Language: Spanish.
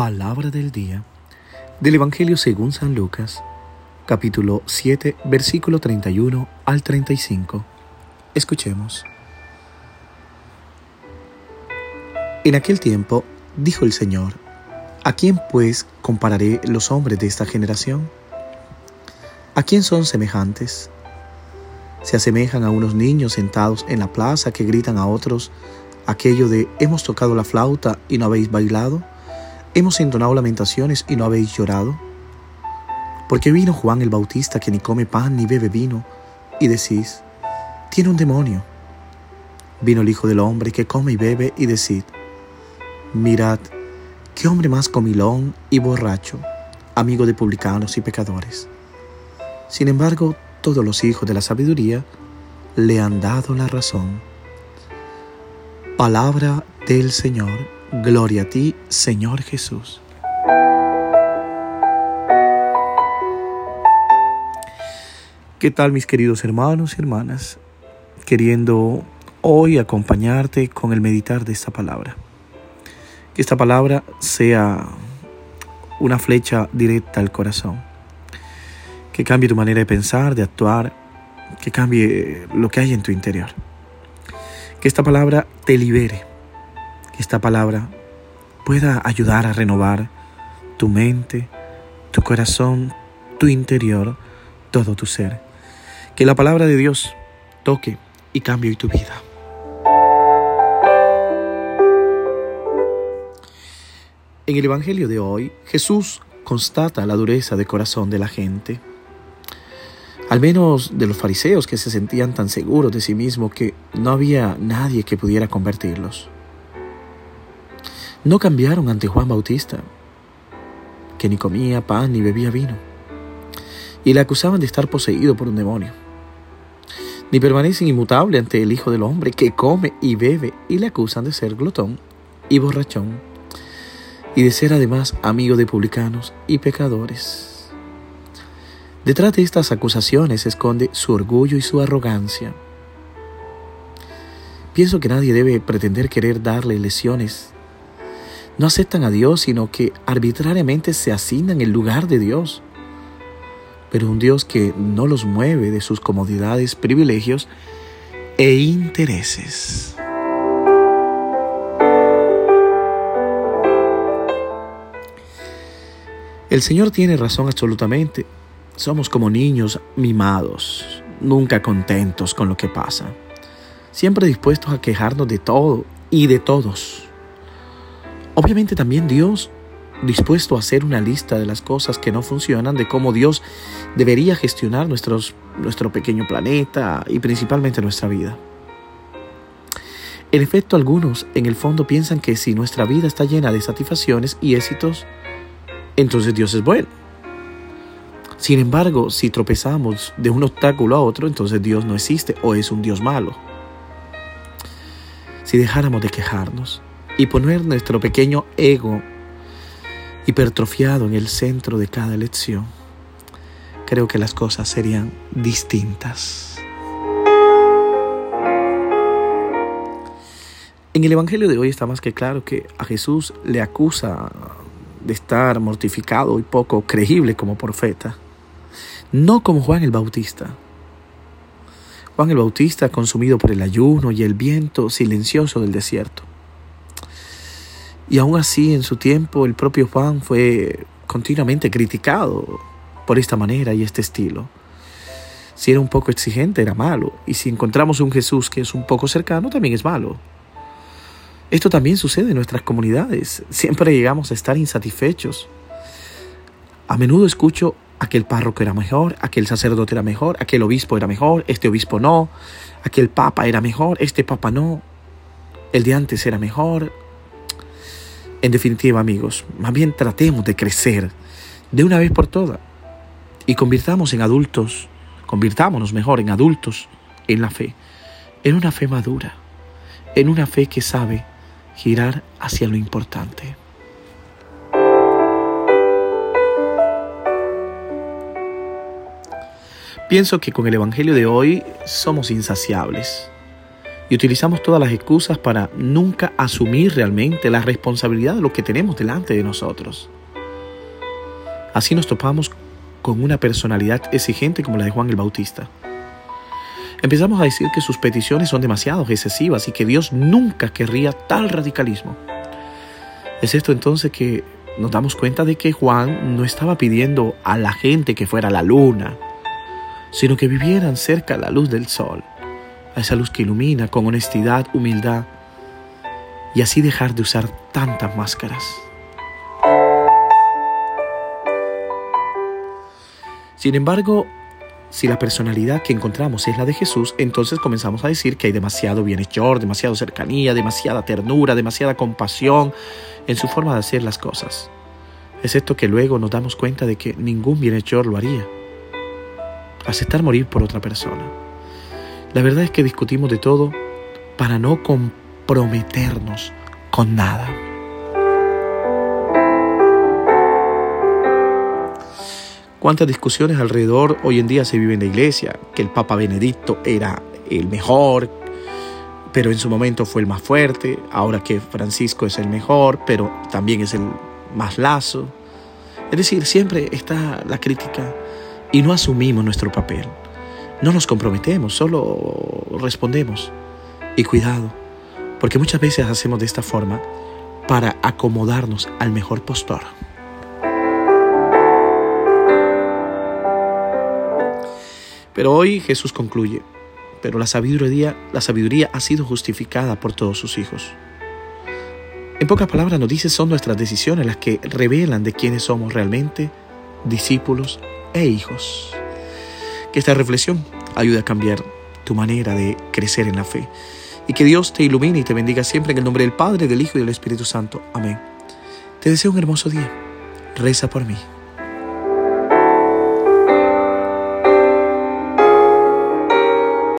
Palabra del día del Evangelio según San Lucas, capítulo 7, versículo 31 al 35. Escuchemos. En aquel tiempo dijo el Señor, ¿a quién pues compararé los hombres de esta generación? ¿A quién son semejantes? Se asemejan a unos niños sentados en la plaza que gritan a otros aquello de hemos tocado la flauta y no habéis bailado ¿Hemos entonado lamentaciones y no habéis llorado? Porque vino Juan el Bautista que ni come pan ni bebe vino, y decís, tiene un demonio. Vino el Hijo del Hombre que come y bebe, y decid, mirad, qué hombre más comilón y borracho, amigo de publicanos y pecadores. Sin embargo, todos los hijos de la sabiduría le han dado la razón. Palabra del Señor Gloria a ti, Señor Jesús. ¿Qué tal mis queridos hermanos y hermanas? Queriendo hoy acompañarte con el meditar de esta palabra. Que esta palabra sea una flecha directa al corazón. Que cambie tu manera de pensar, de actuar, que cambie lo que hay en tu interior. Que esta palabra te libere esta palabra pueda ayudar a renovar tu mente, tu corazón, tu interior, todo tu ser. Que la palabra de Dios toque y cambie tu vida. En el Evangelio de hoy, Jesús constata la dureza de corazón de la gente, al menos de los fariseos que se sentían tan seguros de sí mismos que no había nadie que pudiera convertirlos no cambiaron ante Juan Bautista, que ni comía pan ni bebía vino, y le acusaban de estar poseído por un demonio. Ni permanecen inmutable ante el Hijo del Hombre, que come y bebe, y le acusan de ser glotón y borrachón, y de ser además amigo de publicanos y pecadores. Detrás de estas acusaciones se esconde su orgullo y su arrogancia. Pienso que nadie debe pretender querer darle lesiones no aceptan a Dios, sino que arbitrariamente se asignan el lugar de Dios. Pero un Dios que no los mueve de sus comodidades, privilegios e intereses. El Señor tiene razón absolutamente. Somos como niños mimados, nunca contentos con lo que pasa, siempre dispuestos a quejarnos de todo y de todos. Obviamente también Dios dispuesto a hacer una lista de las cosas que no funcionan, de cómo Dios debería gestionar nuestro pequeño planeta y principalmente nuestra vida. En efecto, algunos en el fondo piensan que si nuestra vida está llena de satisfacciones y éxitos, entonces Dios es bueno. Sin embargo, si tropezamos de un obstáculo a otro, entonces Dios no existe o es un Dios malo. Si dejáramos de quejarnos, y poner nuestro pequeño ego hipertrofiado en el centro de cada lección, creo que las cosas serían distintas. En el Evangelio de hoy está más que claro que a Jesús le acusa de estar mortificado y poco creíble como profeta, no como Juan el Bautista. Juan el Bautista consumido por el ayuno y el viento silencioso del desierto. Y aún así, en su tiempo, el propio Juan fue continuamente criticado por esta manera y este estilo. Si era un poco exigente, era malo. Y si encontramos un Jesús que es un poco cercano, también es malo. Esto también sucede en nuestras comunidades. Siempre llegamos a estar insatisfechos. A menudo escucho aquel párroco era mejor, aquel sacerdote era mejor, aquel obispo era mejor, este obispo no, aquel papa era mejor, este papa no, el de antes era mejor, en definitiva, amigos, más bien tratemos de crecer de una vez por todas y convirtamos en adultos, convirtámonos mejor en adultos en la fe, en una fe madura, en una fe que sabe girar hacia lo importante. Pienso que con el Evangelio de hoy somos insaciables. Y utilizamos todas las excusas para nunca asumir realmente la responsabilidad de lo que tenemos delante de nosotros. Así nos topamos con una personalidad exigente como la de Juan el Bautista. Empezamos a decir que sus peticiones son demasiado excesivas y que Dios nunca querría tal radicalismo. Es esto entonces que nos damos cuenta de que Juan no estaba pidiendo a la gente que fuera la luna, sino que vivieran cerca de la luz del sol, a esa luz que ilumina con honestidad, humildad, y así dejar de usar tantas máscaras. Sin embargo, si la personalidad que encontramos es la de Jesús, entonces comenzamos a decir que hay demasiado bienhechor, demasiado cercanía, demasiada ternura, demasiada compasión en su forma de hacer las cosas. Excepto que luego nos damos cuenta de que ningún bienhechor lo haría. Aceptar morir por otra persona. La verdad es que discutimos de todo para no comprometernos con nada. cuántas discusiones alrededor hoy en día se vive en la iglesia, que el Papa Benedicto era el mejor, pero en su momento fue el más fuerte, ahora que Francisco es el mejor, pero también es el más lazo. Es decir, siempre está la crítica y no asumimos nuestro papel. No nos comprometemos, solo respondemos. Y cuidado, porque muchas veces hacemos de esta forma para acomodarnos al mejor postor. Pero hoy Jesús concluye, pero la sabiduría, ha sido justificada por todos sus hijos. En pocas palabras nos dice son nuestras decisiones las que revelan de quiénes somos realmente discípulos e hijos. Que esta reflexión ayude a cambiar tu manera de crecer en la fe y que Dios te ilumine y te bendiga siempre en el nombre del Padre, del Hijo y del Espíritu Santo. Amén. Te deseo un hermoso día. Reza por mí.